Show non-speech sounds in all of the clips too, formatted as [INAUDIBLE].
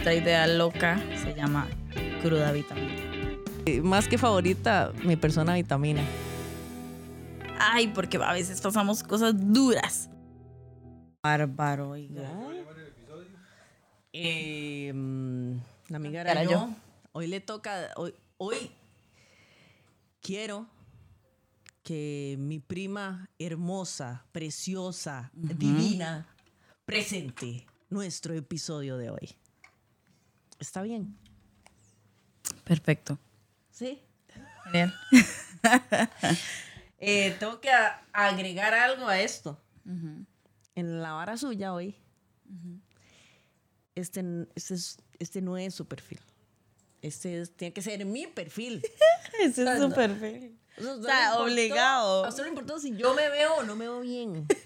nuestra idea loca se llama cruda vitamina. Más que favorita, mi persona vitamina. Ay, porque a veces pasamos cosas duras. Bárbaro, oiga. Eh, la amiga era yo. Hoy le toca, hoy, hoy quiero que mi prima hermosa, preciosa, divina, presente nuestro episodio de hoy. ¿Está bien? Perfecto. Sí. Genial. [LAUGHS] Eh, tengo que agregar algo a esto. En la vara suya hoy, este, este, es- este no es su perfil. Este es- tiene que ser mi perfil. [LAUGHS] Ese es su perfil. O sea, no importó- obligado. A usted no le importó si yo me veo o no me veo bien. [LAUGHS]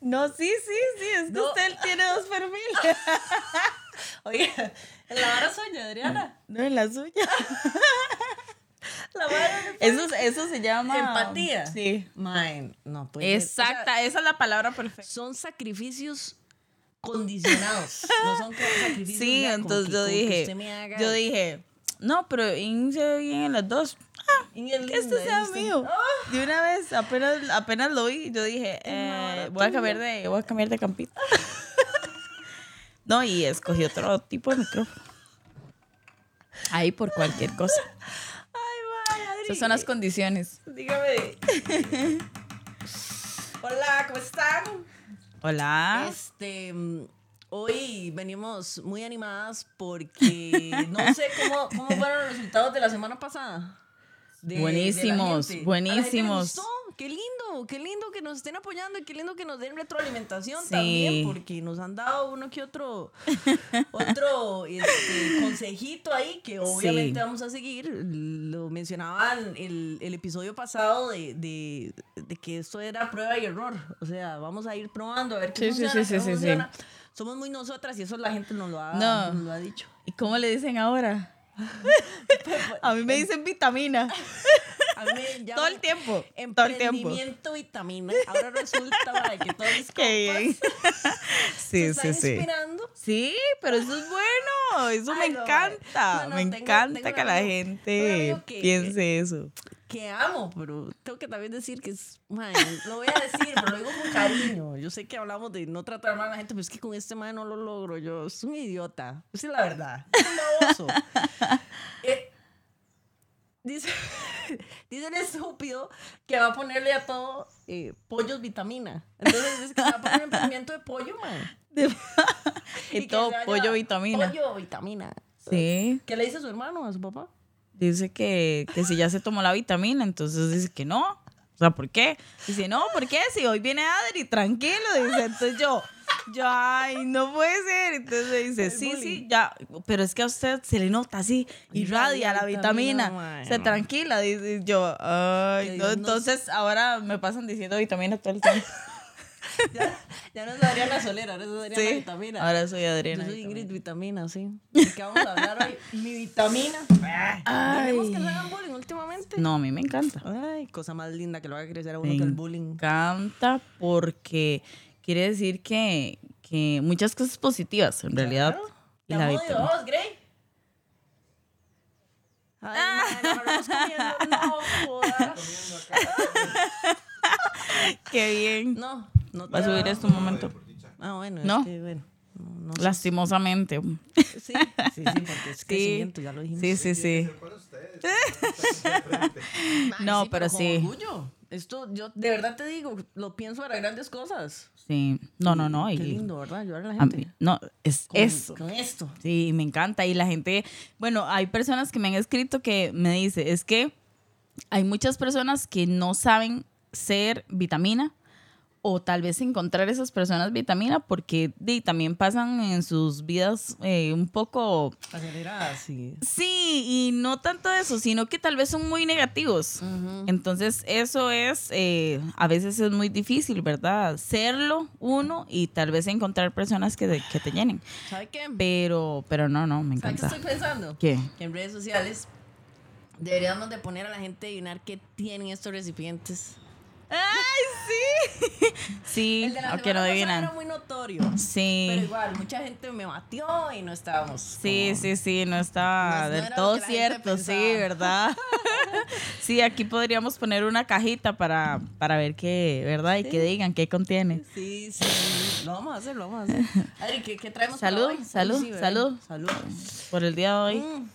No, sí, sí, sí, es que No. usted tiene dos perfiles. Oye, [LAUGHS] en la vara suya, Adriana. No es la suya. La vara Eso, eso se llama Empatía. Sí. Mine, no puede ser. O sea, Exacta, esa es la palabra perfecta. son sacrificios condicionados. No son como sacrificios. Sí, ya, entonces yo dije, yo dije, no, pero Ing se ve bien en las dos. Ah, Y el que este sea mío. De una vez, apenas, apenas lo vi, yo dije, eh, voy a cambiar de, voy a cambiar de campito. [LAUGHS] no, y escogí otro tipo de micrófono. Ahí por cualquier cosa. Ay, Adri. Esas son las condiciones. Dígame. Hola, ¿cómo están? Hola. Este, mm, hoy venimos muy animadas porque [LAUGHS] no sé cómo, cómo fueron los resultados de la semana pasada. De- Buenísimos, buenísimos. Qué lindo, qué lindo que nos estén apoyando y qué lindo que nos den retroalimentación Sí. también, porque nos han dado uno que otro, [LAUGHS] otro este, consejito ahí que obviamente vamos a seguir. Lo mencionaban el, el episodio pasado de, de, de que esto era prueba y error. O sea, vamos a ir probando a ver qué Sí, funciona, qué funciona. Somos muy nosotras y eso la gente nos lo ha, No. nos lo ha dicho. ¿Y cómo le dicen ahora? [LAUGHS] A mí me dicen vitamina. [LAUGHS] A mí me llaman Todo el tiempo. Todo el tiempo. Emprendimiento vitamina. Ahora resulta para que todos mis [LAUGHS] compas Sí, [LAUGHS] se sí, están sí. inspirando. Sí, pero eso es bueno. Eso Ay, me no, encanta. no, no, me tengo- encanta tengo que la amigo- gente que- piense eso. que amo, pero tengo que también decir que es, man, lo voy a decir, pero lo digo con cariño. Yo sé que hablamos de no tratar mal a la gente, pero es que con este man no lo logro. Yo soy un idiota. Esa es la verdad. Es un baboso. [LAUGHS] Eh, dice, [LAUGHS] dice el estúpido que va a ponerle a todo eh, pollos vitamina. Entonces dice que va a poner un emprendimiento de pollo, man. [LAUGHS] Y, todo pollo vitamina. Pollo vitamina. Sí. ¿Qué le dice a su hermano, a su papá? Dice que, que si ya se tomó la vitamina, entonces dice que no. O sea, ¿por qué? Dice, no, ¿por qué? Si hoy viene Adri, tranquilo. Dice, entonces yo, yo, ay, no puede ser. Entonces dice, El sí, sí, ya. Pero es que a usted se le nota así, irradia la vitamina. Se tranquila, dice yo, ay, no. Entonces ahora me pasan diciendo vitamina todo el tiempo. [LAUGHS] Ya, ya no es Adriana Solera, ahora es Adriana Sí, Vitamina. ahora soy Yo Adriana. soy Ingrid Vitamina, sí. ¿De qué vamos a hablar hoy? [LAUGHS] Mi vitamina. Tenemos que se hagan bullying últimamente. No, a mí me encanta. Ay, cosa más linda que lo haga crecer a uno Me que el bullying. encanta porque quiere decir que, que muchas cosas positivas en realidad. Claro. Y Te la dos, Grey. Ay, man, agarramos comiendo. No, joda. [LAUGHS] Qué bien. No, no Va a te subir esto un momento. Ah, bueno, ¿No? es que, bueno. No, no. Lastimosamente. Sí, [LAUGHS] sí, sí, porque es crecimiento, ya lo dijimos. Sí, sí, sí. [LAUGHS] No, sí, pero sí. orgullo. Esto, yo de verdad te digo, lo pienso para grandes cosas. Sí. No, no, no. Qué lindo, ¿verdad? Ayudar a la a gente. mí- no, es con, eso. Con esto. Sí, me encanta. Y la gente, bueno, hay personas que me han escrito que me dice, es que hay muchas personas que no saben ser vitamina o tal vez encontrar esas personas vitamina porque también pasan en sus vidas eh, un poco, Aceleradas, sí. sí, y no tanto eso, sino que tal vez son muy negativos. Entonces eso es, eh, a veces es muy difícil, ¿verdad? Serlo uno y tal vez encontrar personas que, que te llenen. ¿Sabe qué? Pero, pero no, no, me ¿Sabe qué encanta. estoy pensando? ¿Qué? Que en redes sociales deberíamos de poner a la gente a adivinar qué tienen estos recipientes. ¡Ay, sí! [LAUGHS] Sí, El de la aunque no adivinan. era muy notorio. Pero Sí. igual, mucha gente me batió y no estábamos. Sí, como- sí, sí, no está No- del todo cierto, sí. ¿verdad? [LAUGHS] sí, aquí podríamos poner una cajita para, para ver qué, ¿verdad? Y que digan qué contiene. Sí, sí. Lo vamos a hacer, lo vamos a hacer. Adri, ¿qué, qué traemos para Salud, hoy? salud, Sí, ¿verdad? salud. Salud. Por el día de hoy, Mm.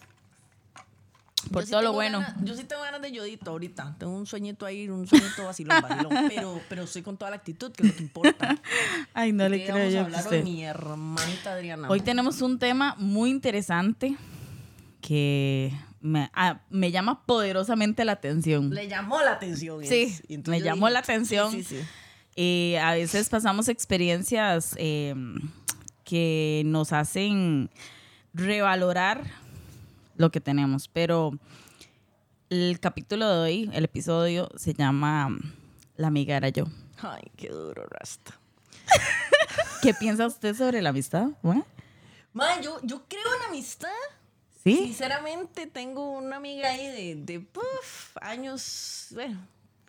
Por Yo sí todo lo bueno. ganas- yo sí tengo ganas de yodito ahorita. Tengo un sueñito ahí, un sueñito vacilón, vacilón. [LAUGHS] pero, pero estoy con toda la actitud, que es lo que importa. Ay, no ¿De le creo vamos a yo que hablar usted. mi hermanita Adriana? Hoy tenemos un tema muy interesante que me, ah, me llama poderosamente la atención. Le llamó la atención. Sí, es. Me llamó dije, la atención. Sí, sí, sí. Y a veces pasamos experiencias eh, que nos hacen revalorar lo que tenemos. Pero el capítulo de hoy, el episodio, se llama La amiga era yo. Ay, qué duro, Rasta. [LAUGHS] ¿Qué piensa usted sobre la amistad? Yo, yo creo en amistad. ¿Sí? Sinceramente, tengo una amiga ahí de, de años. Bueno,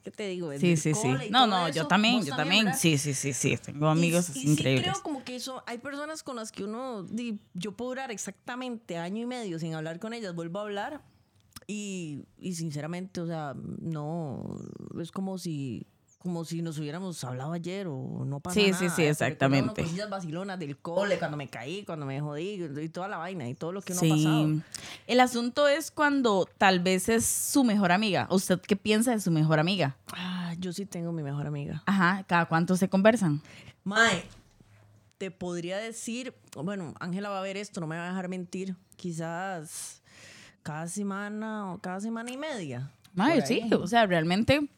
¿qué te digo? Sí, sí, sí. No, no, eso. yo también, ¿Vos yo también. ¿verdad? Sí, sí, sí, sí. Tengo amigos y, y sí increíbles. creo como que eso, hay personas con las que uno, yo puedo durar exactamente año y medio sin hablar con ellas, vuelvo a hablar y, y sinceramente, o sea, no, es como si, como si nos hubiéramos hablado ayer o no pasa Sí, nada. sí, sí, uno exactamente. cosillas vacilonas del cole, cuando me caí, cuando me jodí y toda la vaina y todo lo que ha Sí. pasado. El asunto es cuando tal vez es su mejor amiga. ¿Usted qué piensa de su mejor amiga? Ah, yo sí tengo mi mejor amiga. Ajá, ¿cada cuánto se conversan? Mae, te podría decir, bueno, Ángela va a ver esto, no me va a dejar mentir, quizás cada semana o cada semana y media. Mae, sí, o sea, realmente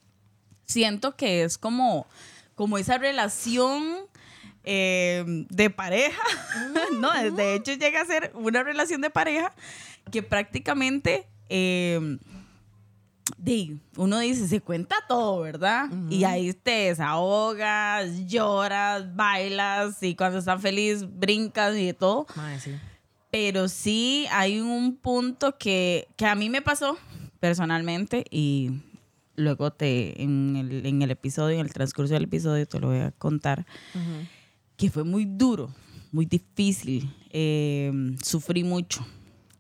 siento que es como, como esa relación eh, de pareja, [LAUGHS] ¿no? De hecho llega a ser una relación de pareja que prácticamente... eh, uno dice, se cuenta todo, ¿verdad? Y ahí te desahogas, lloras, bailas y cuando estás feliz brincas y de todo. Mae, sí. Pero sí hay un punto que, que a mí me pasó personalmente y luego te en el, en el episodio, en el transcurso del episodio, te lo voy a contar, que fue muy duro, muy difícil. eh, sufrí mucho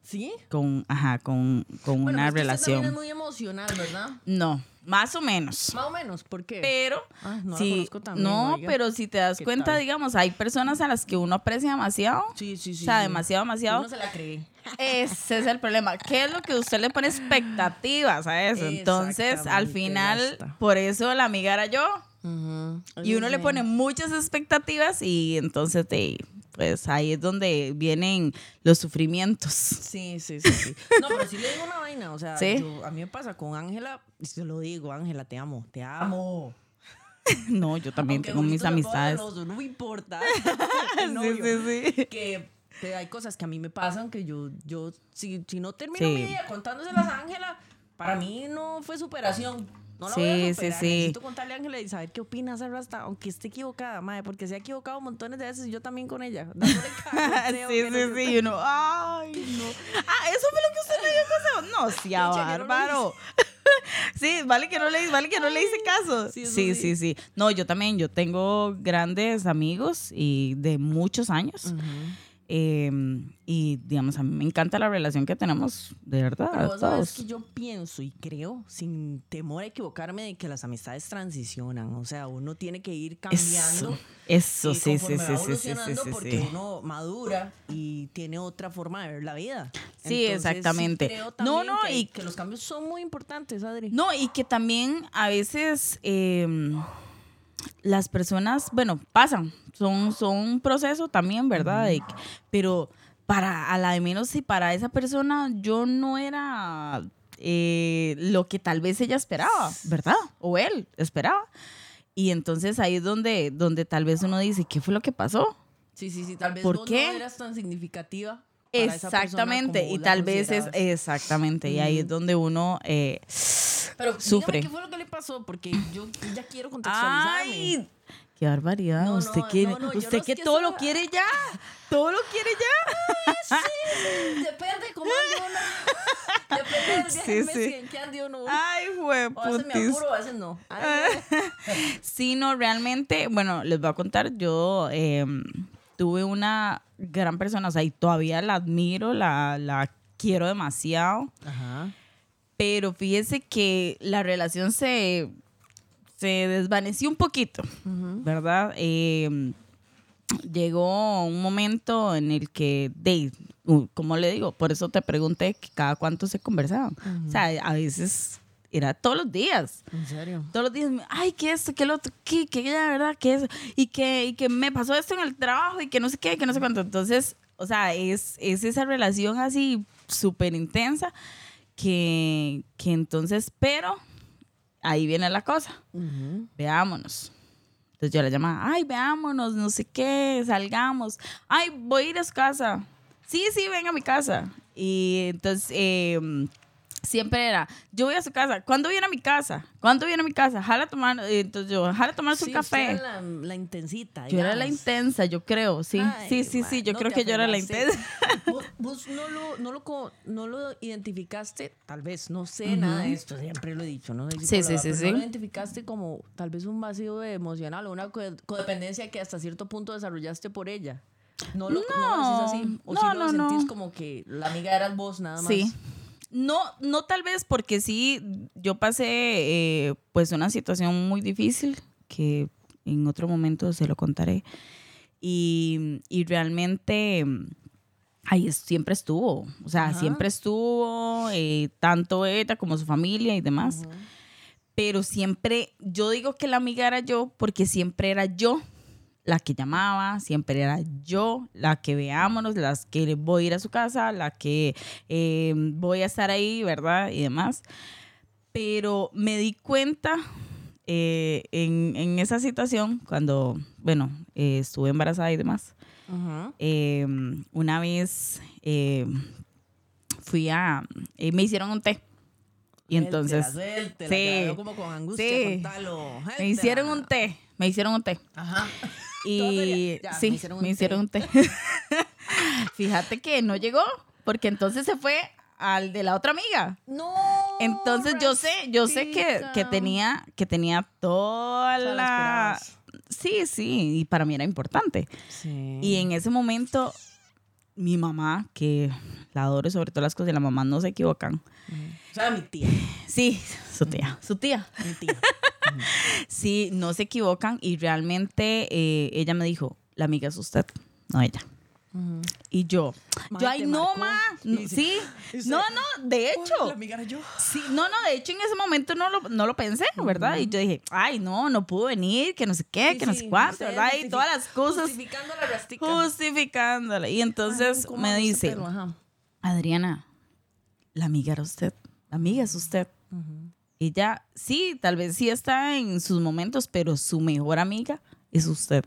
¿Sí? con, ajá, con, con Bueno, una también relación. es muy emocional, ¿verdad? No, más o menos. Más o menos, ¿por qué? Pero, Ah, no la sí, conozco tan bien, no, oiga. pero si te das ¿Qué cuenta, tal? digamos, hay personas a las que uno aprecia demasiado. sí, sí, sí. o sea, sí. demasiado, demasiado. Uno se la cree. Ese es el problema. ¿Qué es lo que usted le pone expectativas a eso? Entonces, al final, por eso la amiga era yo. Ujú. Y uno le pone muchas expectativas y entonces, te, pues ahí es donde vienen los sufrimientos. Sí, sí, sí, sí. No, pero sí le digo una vaina. O sea, ¿Sí? yo- a mí me pasa con Ángela, y se lo digo, Ángela, te amo, te amo. [LAUGHS] No, yo también Aunque tengo mis amistades. no me importa. [LAUGHS] [LAUGHS] Novio. sí, sí. Que, que hay cosas que a mí me pasan que yo, yo si, si no termino Sí. mi día contándoselas a Ángela, para mí no fue superación. No la voy Sí, a sí, superar. sí. Necesito contarle a Ángela y saber qué opina hacer hasta, aunque esté equivocada, madre, porque se ha equivocado montones de veces y yo también con ella. Dándole [LAUGHS] Sí, sí, sí. Y uno, ay, no. Ah, eso fue lo que usted me dio consejo. No, [LAUGHS] sí, bárbaro. [LAUGHS] Sí, vale que no le, vale que no le hice caso. Sí, Sí, sí, sí. sí, No, yo también, yo tengo grandes amigos y de muchos años. Ujú. Eh, y digamos, a mí me encanta la relación que tenemos, de verdad. Pero vos sabes que yo pienso y creo, sin temor a equivocarme, de que las amistades transicionan. O sea, uno tiene que ir cambiando. Eso, eso sí, sí, sí, sí, sí, sí, sí, porque sí. uno madura y tiene otra forma de ver la vida. Sí, Entonces, exactamente. creo No, no, que, y- que los cambios son muy importantes, Adri. No, y que también a veces eh, las personas, bueno, pasan, son, son un proceso también, ¿verdad? De pero para, a la de menos, si para esa persona yo no era eh, lo que tal vez ella esperaba, ¿verdad? O él esperaba. Y entonces ahí es donde, donde tal vez uno dice, ¿qué fue lo que pasó? Sí, sí, sí. Tal vez ¿Por vos qué? no eras tan significativa. Para esa persona Exactamente, como y tal vez es exactamente, y ahí es donde uno eh, Pero sufre. qué fue lo que le pasó, porque yo ya quiero contextualizarme. Ay, Qué barbaridad. No, usted no, que, no, no, usted que que todo lo quiere ya. Todo lo quiere ya. Sí, depende cómo uno. Depende del viaje Sí, sí. Messi, en qué ande uno. Ay, fue O a veces me apuro, a veces no. Ay, [LAUGHS] Sí, no, realmente, bueno, les voy a contar, yo eh, tuve una gran persona, o sea, y todavía la admiro, la, la quiero demasiado, Ajá. pero fíjese que la relación se, se desvaneció un poquito, ¿verdad? Eh, llegó un momento en el que, de, como le digo, por eso te pregunté que cada cuánto se conversaban. O sea, a veces era todos los días. ¿En serio? Todos los días, ay, que esto, que lo otro, que, que la verdad, que eso, y que, y que me pasó esto en el trabajo, y que no sé qué, que no sé cuánto. Entonces, o sea, es, es esa relación así súper intensa que, que entonces, pero ahí viene la cosa, Ujú. veámonos. Entonces yo la llamaba, ay, veámonos, no sé qué, salgamos. Ay, voy a ir a su casa. Sí, sí, venga a mi casa. Y entonces eh, siempre era, yo voy a su casa. ¿Cuándo viene a mi casa? ¿Cuándo viene a mi casa? Jala tomar, eh, entonces yo, jala tomar su Sí, café. usted era La, la intensita. Yo era la intensa, yo creo, sí. Ay, sí, sí, sí, yo no creo que yo era la intensa. [LAUGHS] ¿Vos, vos no, lo, no, lo, no lo identificaste, tal vez, no sé nada de esto, siempre lo he dicho, ¿no? Sí, sí, sí. No lo identificaste como tal vez un vacío emocional o una co- codependencia que hasta cierto punto desarrollaste por ella. No lo, no, lo decís así. O No, si no, lo sentís no. como que la amiga eras vos nada más. Sí. No, no tal vez porque sí, yo pasé eh, pues una situación muy difícil que en otro momento se lo contaré. Y, y realmente ahí siempre estuvo, o sea, Ajá. siempre estuvo, eh, tanto ella como su familia y demás. Pero siempre, yo digo que la amiga era yo porque siempre era yo la que llamaba, siempre era yo la que veámonos, las que voy a ir a su casa, la que eh, voy a estar ahí, ¿verdad? Y demás. Pero me di cuenta eh, en, en esa situación, cuando, bueno, eh, estuve embarazada y demás, eh, una vez eh, fui a, eh, me hicieron un té. Y entonces, Suéltela, suéltela, sí, como con angustia, sí. me hicieron un té, me hicieron un té. Ajá. [LAUGHS] Todo Y ya, sí, me hicieron un me hicieron té. [LAUGHS] [LAUGHS] Fíjate que no llegó, porque entonces se fue al de la otra amiga. No. Entonces yo sé, yo sé que, que tenía, que tenía toda la. Sí, sí, y para mí era importante. Sí. Y en ese momento, mi mamá, que la adoro sobre todas las cosas, y la mamá no se equivocan. O sea, mi tía. Sí, su tía, su tía. Mi tía. [LAUGHS] Sí, no se equivocan y realmente eh, ella me dijo, la amiga es usted, no ella. Y yo, Ma, yo, ay, no, marcó. ma. Y no, dice- sí, dice, no, no, de hecho. La amiga era yo. Sí, no, no, de hecho en ese momento no lo, no lo pensé, ¿verdad? Y yo dije, ay, no, no pudo venir, que no sé qué, Sí, que no sí, sé cuánto, ¿verdad? Y todas las cosas rastica. justificándola. Y entonces Ay, ¿cómo me dice. Adriana, la amiga era usted, la amiga es usted. Ella, sí, tal vez sí está en sus momentos, pero su mejor amiga es usted.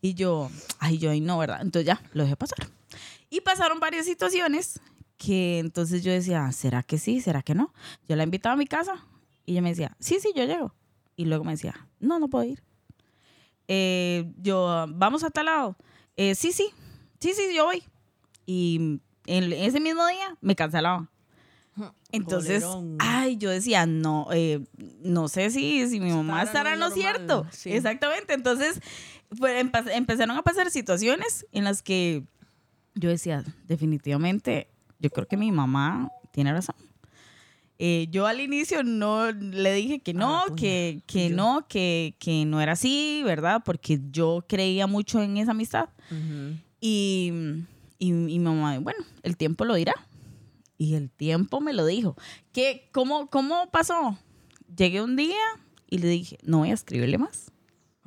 Y yo, ay, yo, ay, no, ¿verdad? Entonces ya, lo dejé pasar. Y pasaron varias situaciones que entonces yo decía, ¿será que sí? ¿Será que no? Yo la invitaba a mi casa y ella me decía, sí, sí, yo llego. Y luego me decía, no, no puedo ir. Eh, yo, vamos a tal lado. Eh, sí, sí, sí, sí, yo voy. Y en ese mismo día me cancelaba. Entonces, Colerón. ay, yo decía, no, eh, no sé si, si mi mamá Estará en lo normal, cierto. sí. Exactamente. Entonces, pues, empe- empezaron a pasar situaciones en las que yo decía, definitivamente, yo creo que mi mamá tiene razón. Eh, yo al inicio no le dije que no, Ah, que, que no, que, que no era así, ¿verdad? Porque yo creía mucho en esa amistad. Ujú. Y, y, y mi mamá, bueno, el tiempo lo dirá. Y el tiempo me lo dijo. ¿Qué, cómo, ¿Cómo pasó? Llegué un día y le dije, no voy a escribirle más.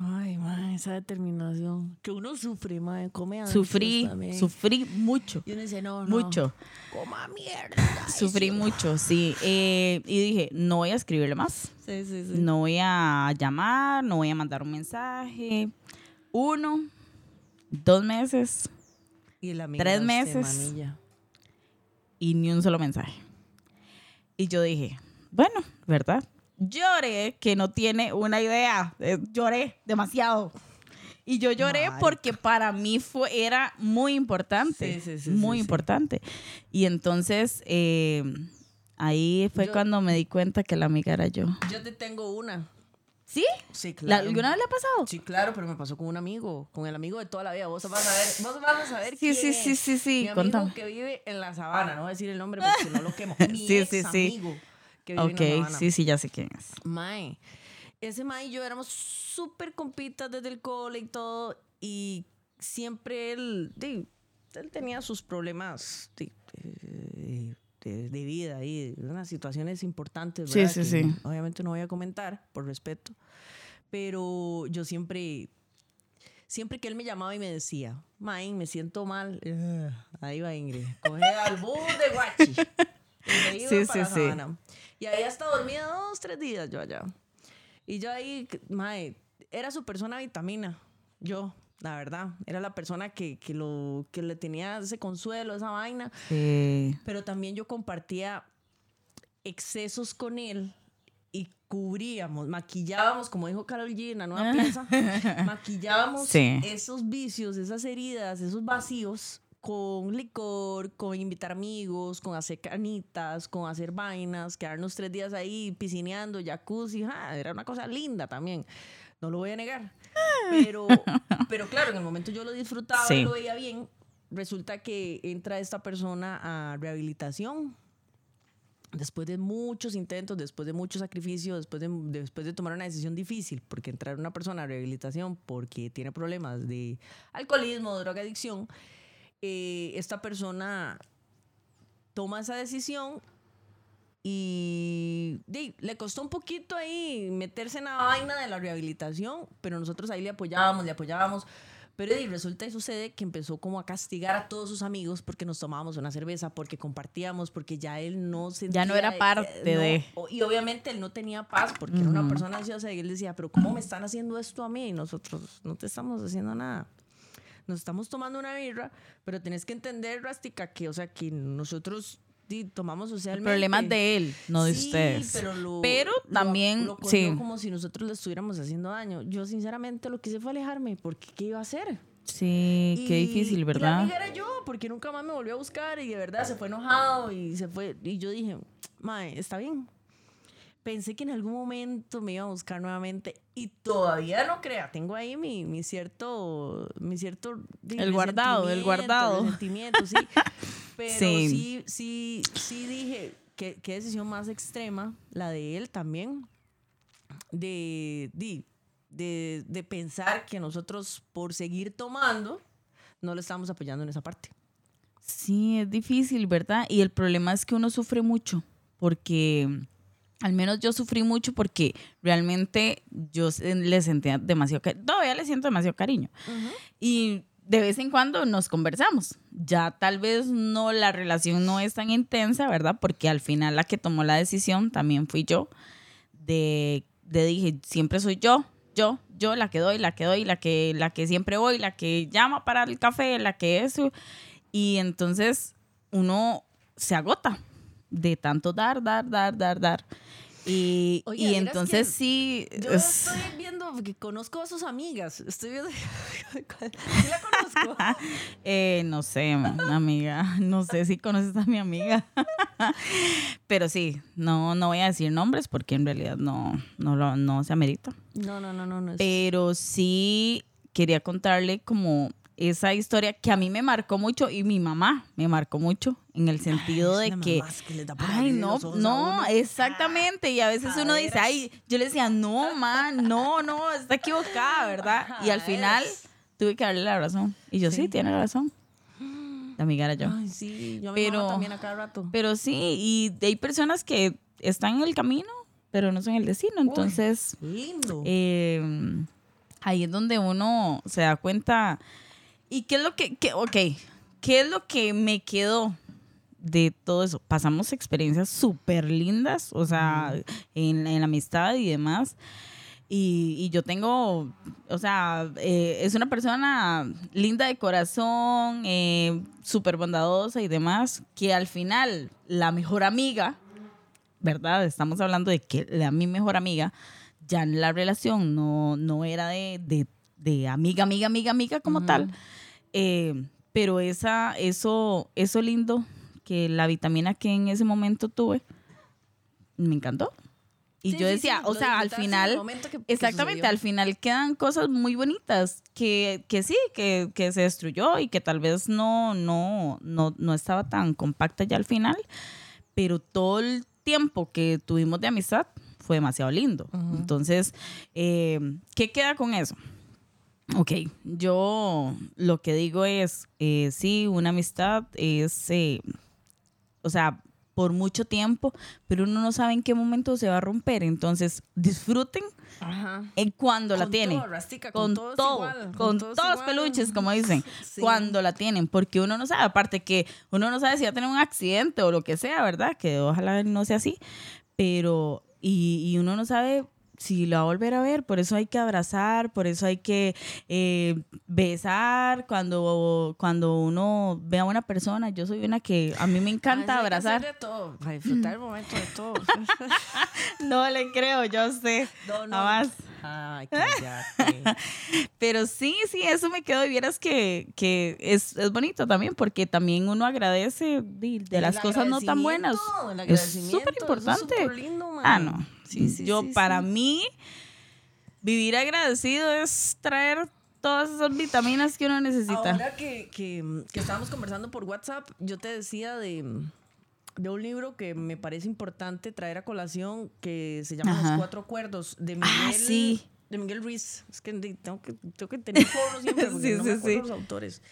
Ay, ma, esa determinación. Que uno sufre, ma, come ansias Sufrí, también. sufrí mucho, Y uno dice, no, no. mucho. Coma mierda. [LAUGHS] Sufrí mucho, sí. Eh, y dije, no voy a escribirle más. Sí, sí, sí. No voy a llamar, no voy a mandar un mensaje. Uno, dos meses Y la tres meses. mamilla. Y ni un solo mensaje. Y yo dije, bueno, ¿verdad? lloré que no tiene una idea. Eh, lloré demasiado. Y yo lloré Marica. porque para mí fue, era muy importante. Sí, sí, sí, muy importante. Y entonces eh, ahí fue Yo- cuando me di cuenta que la amiga era yo. Yo te tengo una. ¿Sí? Sí, ¿La- claro. ¿Alguna vez le ha pasado? Sí, claro, pero me pasó con un amigo, con el amigo de toda la vida. Vos vas a ver, vos vas a saber Sí, quién sí, sí, sí, sí, Mi amigo contame. que vive en la sabana, no voy a decir el nombre porque si no lo quemo. [LAUGHS] Mi Sí, ex sí, sí. amigo que vive en la Ok, sabana. sí, sí, ya sé quién es. Mae, ese Mae y yo éramos súper compitas desde el cole y todo, y siempre él, él tenía sus problemas di, de, de- de vida y unas situaciones importantes, Sí, ¿verdad? sí, que sí. Obviamente no voy a comentar, por respeto, pero yo siempre, siempre que él me llamaba y me decía, Mae, me siento mal, eh, ahí va Ingrid, coge al bus de Guachi. Y me iba Sí, para sí, sí. Y ahí hasta dormía dos, tres días yo allá. Y yo ahí, mae, era su persona vitamina. Yo, la verdad. Era la persona que, que, lo, que le tenía ese consuelo, esa vaina. Sí. Pero también yo compartía excesos con él y cubríamos, maquillábamos, como dijo Carol G en la nueva pieza, [LAUGHS] maquillábamos Sí. esos vicios, esas heridas, esos vacíos con licor, con invitar amigos, con hacer canitas, con hacer vainas, quedarnos tres días ahí piscineando, jacuzzi, ja, era una cosa linda también, no lo voy a negar. Pero, [LAUGHS] pero claro, en el momento yo lo disfrutaba Sí. y lo veía bien, resulta que entra esta persona a rehabilitación después de muchos intentos, después de mucho sacrificio, después de, después de tomar una decisión difícil, porque entrar una persona a rehabilitación porque tiene problemas de alcoholismo, drogadicción, eh, esta persona toma esa decisión y di, le costó un poquito ahí meterse en la vaina de la rehabilitación, pero nosotros ahí le apoyábamos, le apoyábamos. Pero di, resulta y sucede que empezó como a castigar a todos sus amigos porque nos tomábamos una cerveza, porque compartíamos, porque ya él no sentía... no era parte eh, no, de- Y obviamente él no tenía paz porque era una persona ansiosa y él decía, pero ¿cómo me están haciendo esto a mí? Y nosotros no te estamos haciendo nada nos estamos tomando una birra, pero tienes que entender, Rástica, que, o sea, que nosotros tomamos El socialmente. problema es de él, no de Sí, ustedes. Pero, lo- Pero lo- también, lo sí. como si nosotros le estuviéramos haciendo daño. Yo, sinceramente, lo que hice fue alejarme, porque ¿qué iba a hacer? Sí, qué Y- difícil, Y la ¿verdad? amiga era yo, porque nunca más me volvió a buscar y de verdad se fue enojado y se fue. Y yo dije, Mae, está bien. Pensé que en algún momento me iba a buscar nuevamente y todavía no crea. Tengo ahí mi, mi cierto. Mi cierto El guardado, el guardado. resentimiento, sí. [LAUGHS] Pero Sí. sí, sí, sí, dije, ¿qué, qué decisión más extrema, la de él también, de, di- de, de pensar que nosotros por seguir tomando no le estamos apoyando en esa parte. Sí, es difícil, ¿verdad? Y el problema es que uno sufre mucho, porque al menos yo sufrí mucho porque realmente yo le sentía demasiado cariño, todavía le siento demasiado cariño. Y de vez en cuando nos conversamos. Ya tal vez no, la relación no es tan intensa, ¿verdad? Porque al final la que tomó la decisión también fui yo. De, de dije, siempre soy yo, yo, yo la que doy, la que doy, la que, la que siempre voy, la que llama para el café, la que eso. Y entonces uno se agota de tanto dar, dar, dar, dar, dar. Y, Oye, y entonces sí. Yo es- estoy viendo, que conozco a sus amigas. Estoy viendo. [LAUGHS] ¿Sí la conozco? [LAUGHS] Eh, no sé, amiga. No sé si conoces a mi amiga. [LAUGHS] Pero sí, no, no voy a decir nombres porque en realidad no, no, lo, no se amerita. No, no, no, no. no es- Pero sí quería contarle como esa historia que a mí me marcó mucho y mi mamá me marcó mucho en el sentido Ay, de que... Ay, no, no, exactamente. Y a veces uno dice, ay, yo le decía, no, ma, no, no, está equivocada, ¿verdad? Y al final tuve que darle la razón. Y yo, sí, Sí. tiene razón. La amiga era yo. Ay, sí, yo Pero- también a cada rato. Pero sí, y hay personas que están en el camino, pero no son el destino. Entonces, Lindo. eh, ahí es donde uno se da cuenta. ¿Y qué es lo que, que- ok, qué es lo que me quedó de todo eso? Pasamos experiencias súper lindas, o sea, en, en la amistad y demás. Y, y yo tengo, o sea, eh, es una persona linda de corazón, eh, súper bondadosa y demás, que al final la mejor amiga ¿verdad? Estamos hablando de que la mi mejor amiga, ya en la relación no, no era de, de, de amiga, amiga, amiga, amiga como tal. Eh, pero esa, eso, eso lindo, que la vitamina que en ese momento tuve, me encantó. Y Sí, yo decía, sí, o sea, al final, que- exactamente, al final quedan cosas muy bonitas que, que sí, que, que se destruyó y que tal vez no, no, no, no estaba tan compacta ya al final, pero todo el tiempo que tuvimos de amistad fue demasiado lindo. Entonces, eh, ¿qué queda con eso? Ok, yo lo que digo es, eh, sí, una amistad es, eh, o sea, por mucho tiempo, pero uno no sabe en qué momento se va a romper. Entonces, disfruten Ajá. en cuando la tienen. todo, Rastica, con con todo todo, es igual, con, todos los peluches, como dicen, [LAUGHS] Sí. cuando la tienen, porque uno no sabe, aparte que uno no sabe si va a tener un accidente o lo que sea, ¿verdad? Que ojalá no sea así, pero, y, y uno no sabe si la va a volver a ver, por eso hay que abrazar, por eso hay que eh, besar cuando, cuando uno ve a una persona, yo soy una que a mí me encanta abrazar. de todo, para disfrutar el momento de todo. [LAUGHS] No le creo, yo sé, No, no. Ay. [LAUGHS] Pero sí, sí, eso me quedó y vieras que, que es, es bonito también porque también uno agradece de, las cosas no tan buenas. el Es súper es importante. Ah, no. Sí, sí, Yo, sí, para mí, vivir agradecido es traer todas esas vitaminas que uno necesita. Ahora que, que, que estábamos conversando por WhatsApp, yo te decía de, de un libro que me parece importante traer a colación que se llama Ajá. Los Cuatro Acuerdos de Miguel, Ah, sí. de Miguel Ruiz. Es que tengo que, tengo que tener [LAUGHS] foros siempre porque Sí, no sí, me acuerdo sí. los autores.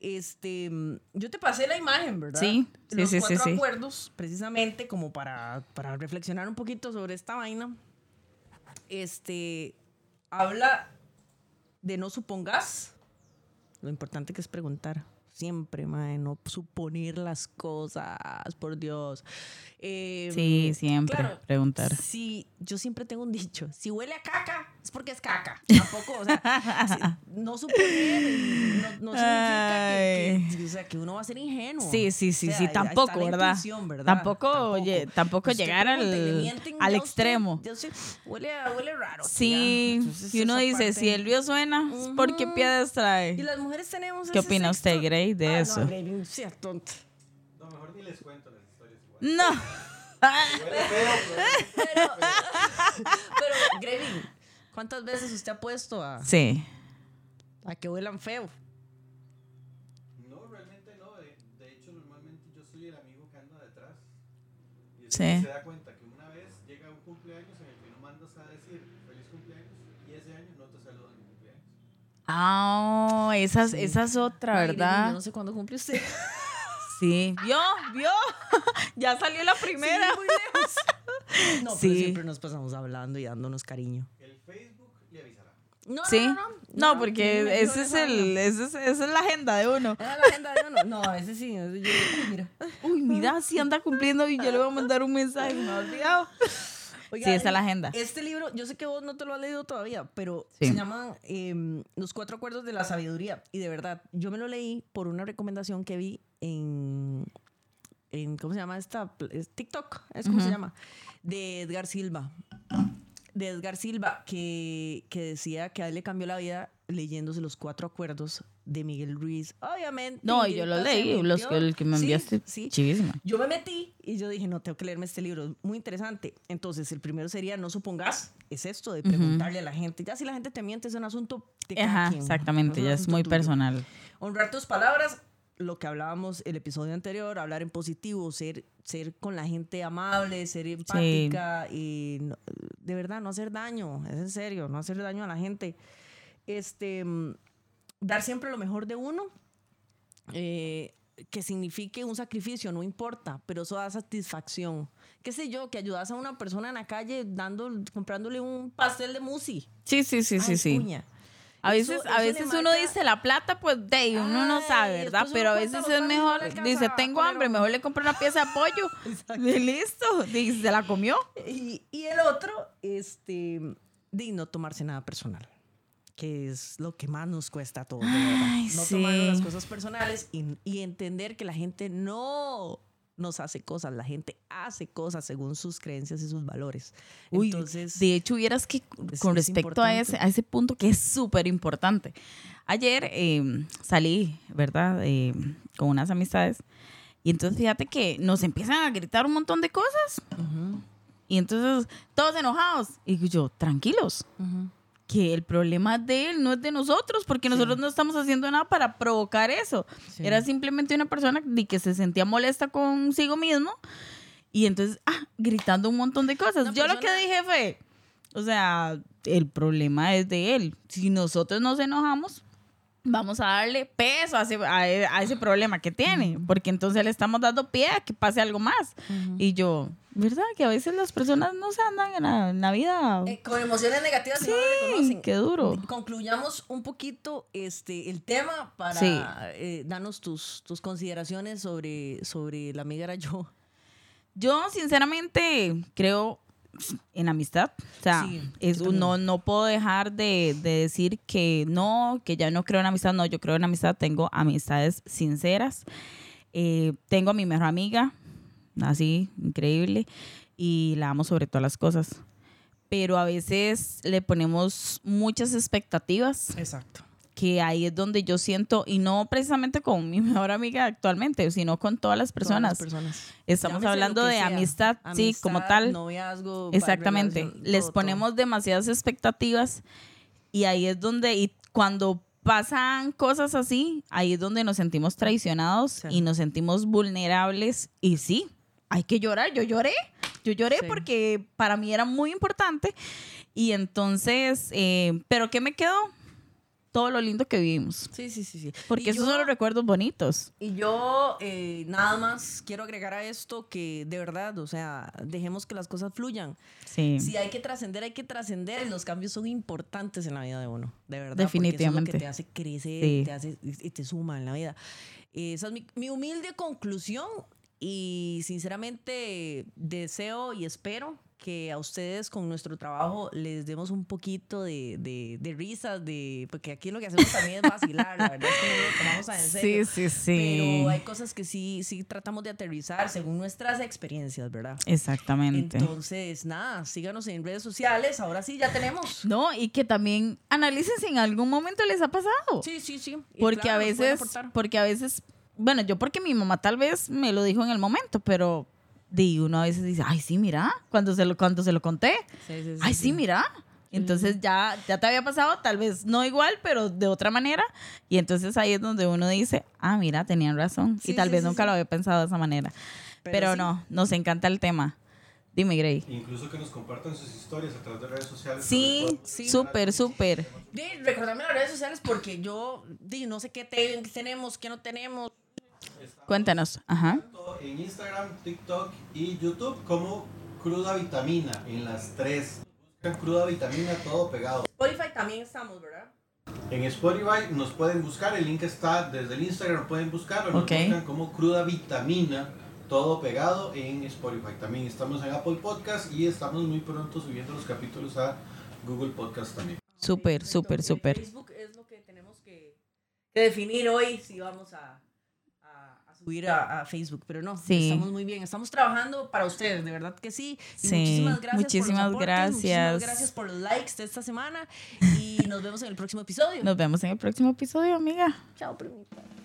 Este, yo te pasé la imagen, ¿verdad? Sí, sí, Los sí, sí, cuatro sí. acuerdos, precisamente como para, para reflexionar un poquito sobre esta vaina. Este, habla de no supongas. Lo importante que es preguntar. Siempre, mae, no suponer las cosas, por Dios. Eh, Sí, siempre claro, preguntar. Sí, yo siempre tengo un dicho. Si huele a caca, es porque es caca. Tampoco, o sea, [LAUGHS] no suponer no, no significa que, que- o sea, que uno va a ser ingenuo. Sí, sí, sí, O sea, sí, tampoco, ¿verdad? Tampoco, oye, tampoco Usted llegar al- y al ya usted- extremo. ya usted huele, a- huele raro. Sí, ya. Entonces, y uno dice, parte- si el río suena, es porque piedras Y trae. las mujeres tenemos ¿Qué ese opina usted, sexto- Grey, de Ah, eso? No, Grey, sea tonta. No, mejor ni les cuento las historias igual. No. Pero- Pero, pero Grevin, ¿cuántas veces usted ha puesto a, Sí. a que huelan feo? No, realmente no. De, de hecho, normalmente yo soy el amigo que anda detrás. Y Sí. se da cuenta que una vez llega un cumpleaños en el que no mandas a decir feliz cumpleaños y ese año no te saludan en cumpleaños. Ah, esa, es- Sí. esa es otra, Ay, ¿verdad? Yo no sé cuándo cumple usted. [LAUGHS] Sí. ¿Vio? ¿Vio? [LAUGHS] ya salió la primera. Sí, muy lejos. [LAUGHS] No, pero Sí. siempre nos pasamos hablando y dándonos cariño. El Facebook le avisará. No, Sí. no, no. No, no, porque no, ese es el, ese es, esa es la agenda de uno. Esa es la agenda de uno. No, ese sí. ese yo, uy, mira. Uy, mira, si anda cumpliendo y yo le voy a mandar un mensaje, me ha olvidado. Oiga, Sí, esa es la agenda. Este libro, yo sé que vos no te lo has leído todavía, pero Sí. se llama em, Los Cuatro Acuerdos de la Sabiduría. Y de verdad, yo me lo leí por una recomendación que vi en, en ¿cómo se llama esta? es TikTok, es como se llama, de Edgar Silva. De Edgar Silva, que, que decía que a él le cambió la vida leyéndose los cuatro acuerdos de Miguel Ruiz. Obviamente. No, yo lo leí, los el que me Sí, enviaste. sí. Chivísima. Yo me metí y yo dije, no, tengo que leerme este libro, es muy interesante. Entonces, el primero sería, no supongas, es esto de preguntarle a la gente. Ya si la gente te miente, es un asunto de cada Ajá, quien, exactamente, un ya es muy tuyo. personal. Honrar tus palabras, lo que hablábamos el episodio anterior, hablar en positivo, ser, ser con la gente amable, ser empática y no- de verdad no hacer daño, es en serio, no hacer daño a la gente. Este, mm, dar siempre lo mejor de uno, eh, que signifique un sacrificio, no importa, pero eso da satisfacción. Qué sé yo, que ayudas a una persona en la calle dando, comprándole un pastel de musi. Sí, sí, sí, sí, Ay, sí. puña. A Eso- veces, eso a veces uno marca- dice la plata, pues de uno no sabe, ¿verdad? Pero a veces es mejor, dice, a tengo hambre, uno". mejor le compro una pieza de pollo. [LAUGHS] Y listo, y se la comió. Y, y el otro, este, de no tomarse nada personal, que es lo que más nos cuesta a todos. Ay, No sí. tomarnos las cosas personales y, y entender que la gente no nos hace cosas, la gente hace cosas según sus creencias y sus valores. Uy, Entonces, de hecho, vieras que es- con es respecto a ese, a ese punto que es súper importante. Ayer eh, salí, ¿verdad? Eh, con unas amistades. Y entonces fíjate que nos empiezan a gritar un montón de cosas. Ujú, Y entonces todos enojados. Y yo, tranquilos, ujú. Que el problema de él, no es de nosotros, porque nosotros no estamos haciendo nada para provocar eso. Sí. Era simplemente una persona que se sentía molesta consigo mismo y entonces, ah, gritando un montón de cosas. Una Yo lo que dije fue, o sea, el problema es de él. Si nosotros nos enojamos, vamos a darle peso a ese, a a ese problema que tiene, porque entonces le estamos dando pie a que pase algo más. Y yo, ¿verdad? Que a veces las personas no se andan en la, en la vida. Eh, con emociones negativas y no lo reconocen. qué duro. Concluyamos un poquito este, el tema para Sí. eh, darnos tus, tus consideraciones sobre, sobre la amiga era [LAUGHS] yo. Yo, sinceramente, creo en amistad. O sea, Sí, es, no, no puedo dejar de, de decir que no, que ya no creo en amistad. No, yo creo en amistad. Tengo amistades sinceras. Eh, tengo a mi mejor amiga, así, increíble. Y la amo sobre todas las cosas. Pero a veces le ponemos muchas expectativas Exacto. Que ahí es donde yo siento, y no precisamente con mi [LAUGHS] mejor amiga actualmente, sino con todas las personas. personas. Estamos Llámese hablando de sea. amistad, sí, como Amistad, tal. Noviazgo, Exactamente. relación, Les todo, ponemos demasiadas expectativas y ahí es donde, y cuando pasan cosas así, ahí es donde nos sentimos traicionados Sí. y nos sentimos vulnerables. Y sí, hay que llorar. Yo lloré. Yo lloré Sí. porque para mí era muy importante. Y entonces, eh, ¿pero qué me quedó? Todo lo lindo que vivimos. Sí, sí, sí. sí. Porque Y esos yo- son los recuerdos bonitos. Y yo eh, nada más quiero agregar a esto que de verdad, o sea, dejemos que las cosas fluyan. Sí. Si hay que trascender, hay que trascender. Los cambios son importantes en la vida de uno, de verdad. Definitivamente. Porque eso es lo que te hace crecer Sí. te hace, y te suma en la vida. Eh, Esa es mi, mi humilde conclusión y sinceramente deseo y espero que a ustedes con nuestro trabajo les demos un poquito de, de, de risas, de, porque aquí lo que hacemos también es vacilar, la verdad es que no lo tomamos tan en serio. Sí, sí, sí. Pero hay cosas que sí, sí tratamos de aterrizar según nuestras experiencias, ¿verdad? Exactamente. Entonces, nada, síganos en redes sociales. Ahora sí, ya tenemos. No, y que también analicen si en algún momento les ha pasado. Sí, sí, sí. Y porque claro, a veces, porque a veces, bueno, yo porque mi mamá tal vez me lo dijo en el momento, pero de uno a veces dice, ay, sí, mira, cuando se lo, cuando se lo conté, Sí, sí, sí, ay, sí, mira. Entonces ya, ya te había pasado, tal vez no igual, pero de otra manera. Y entonces ahí es donde uno dice, ah, mira, tenían razón. Sí, y tal sí, vez sí, nunca sí. lo había pensado de esa manera. Pero, sí. no, nos encanta el tema. Dime, Gray. Incluso que nos compartan sus historias a través de redes sociales. Sí, sí. súper, súper. Di, recordarme las redes sociales porque yo di, no sé qué te- qué tenemos, qué no tenemos. Cuéntanos. Ajá. En Instagram, TikTok y YouTube como Cruda Vitamina, en las tres. Buscan Cruda Vitamina todo pegado. Spotify también estamos, ¿verdad? En Spotify nos pueden buscar, el link está desde el Instagram, pueden buscarlo, nos Ok. buscan como Cruda Vitamina, todo pegado en Spotify. También estamos en Apple Podcast y estamos muy pronto subiendo los capítulos a Google Podcast también. Súper, súper, súper. Facebook es lo que tenemos que, que definir hoy si vamos a subir a, a Facebook, pero no, Sí. estamos muy bien, estamos trabajando para ustedes, de verdad que sí. Y Sí, muchísimas gracias muchísimas por los aportes, gracias. muchísimas gracias por los likes de esta semana y nos vemos en el próximo episodio. Nos vemos en el próximo episodio, amiga. Chao, primita.